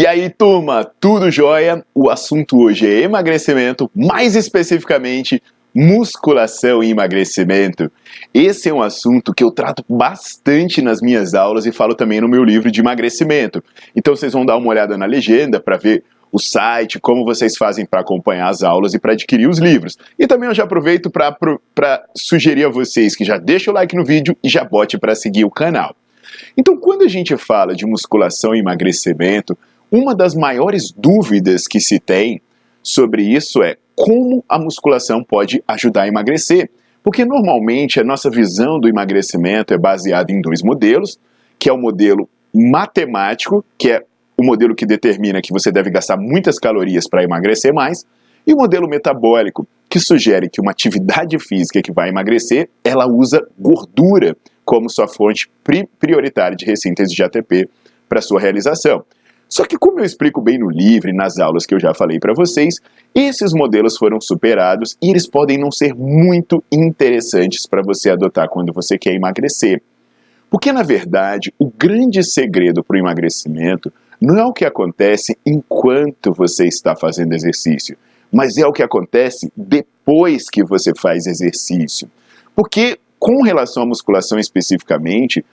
E aí, turma, tudo jóia? O assunto hoje é emagrecimento, mais especificamente musculação e emagrecimento. Esse é um assunto que eu trato bastante nas minhas aulas e falo também no meu livro de emagrecimento. Então vocês vão dar uma olhada na legenda para ver o site, como vocês fazem para acompanhar as aulas e para adquirir os livros. E também eu já aproveito para sugerir a vocês que já deixem o like no vídeo e já bote para seguir o canal. Então, quando a gente fala de musculação e emagrecimento, uma das maiores dúvidas que se tem sobre isso é como a musculação pode ajudar a emagrecer. Porque normalmente a nossa visão do emagrecimento é baseada em dois modelos, que é o modelo matemático, que é o modelo que determina que você deve gastar muitas calorias para emagrecer mais, e o modelo metabólico, que sugere que uma atividade física que vai emagrecer, ela usa gordura como sua fonte prioritária de ressíntese de ATP para sua realização. Só que, como eu explico bem no livro e nas aulas que eu já falei para vocês, esses modelos foram superados e eles podem não ser muito interessantes para você adotar quando você quer emagrecer. Porque, na verdade, o grande segredo para o emagrecimento não é o que acontece enquanto você está fazendo exercício, mas é o que acontece depois que você faz exercício. Porque, com relação à musculação especificamente,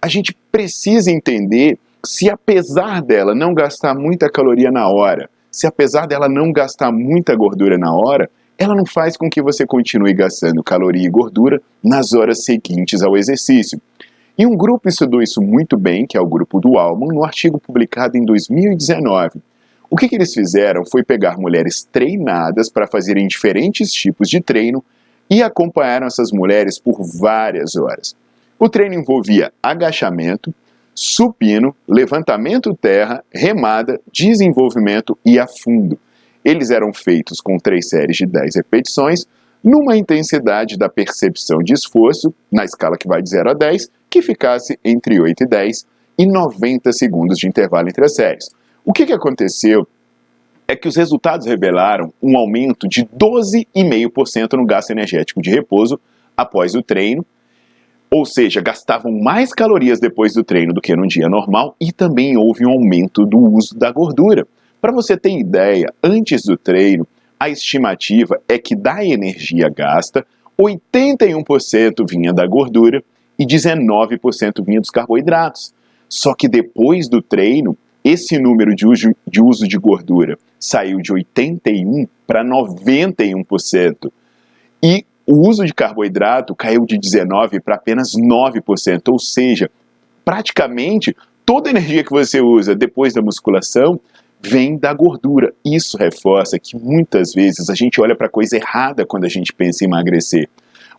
a gente precisa entender se apesar dela não gastar muita caloria na hora, se apesar dela não gastar muita gordura na hora, ela não faz com que você continue gastando caloria e gordura nas horas seguintes ao exercício. E um grupo estudou isso muito bem, que é o grupo do Alman, no artigo publicado em 2019. O que, que eles fizeram foi pegar mulheres treinadas para fazerem diferentes tipos de treino e acompanharam essas mulheres por várias horas. O treino envolvia agachamento, supino, levantamento terra, remada, desenvolvimento e afundo. Eles eram feitos com três séries de 10 repetições, numa intensidade da percepção de esforço, na escala que vai de 0 a 10, que ficasse entre 8 e 10 e 90 segundos de intervalo entre as séries. O que, que aconteceu é que os resultados revelaram um aumento de 12,5% no gasto energético de repouso após o treino ou seja, gastavam mais calorias depois do treino do que num dia normal e também houve um aumento do uso da gordura. Para você ter ideia, antes do treino, a estimativa é que da energia gasta, 81% vinha da gordura e 19% vinha dos carboidratos. Só que depois do treino, esse número de uso de, uso de gordura saiu de 81% para 91%. E o uso de carboidrato caiu de 19% para apenas 9%, ou seja, praticamente toda a energia que você usa depois da musculação vem da gordura. Isso reforça que muitas vezes a gente olha para a coisa errada quando a gente pensa em emagrecer.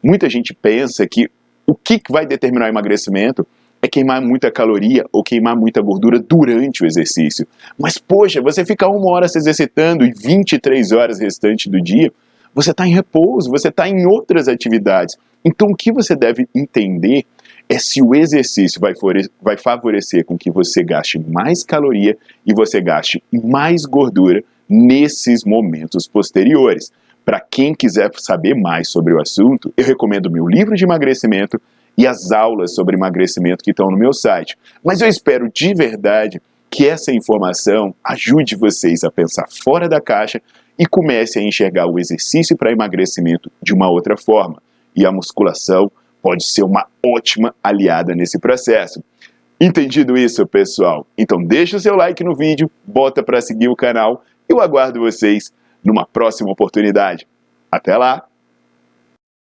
Muita gente pensa que o que vai determinar o emagrecimento é queimar muita caloria ou queimar muita gordura durante o exercício. Mas, poxa, você fica uma hora se exercitando e 23 horas restante do dia, você está em repouso, você está em outras atividades. Então, o que você deve entender é se o exercício vai, vai favorecer com que você gaste mais caloria e você gaste mais gordura nesses momentos posteriores. Para quem quiser saber mais sobre o assunto, eu recomendo meu livro de emagrecimento e as aulas sobre emagrecimento que estão no meu site. Mas eu espero de verdade que essa informação ajude vocês a pensar fora da caixa e comece a enxergar o exercício para emagrecimento de uma outra forma. E a musculação pode ser uma ótima aliada nesse processo. Entendido isso, pessoal? Então deixa o seu like no vídeo, bota para seguir o canal Eu aguardo vocês numa próxima oportunidade. Até lá!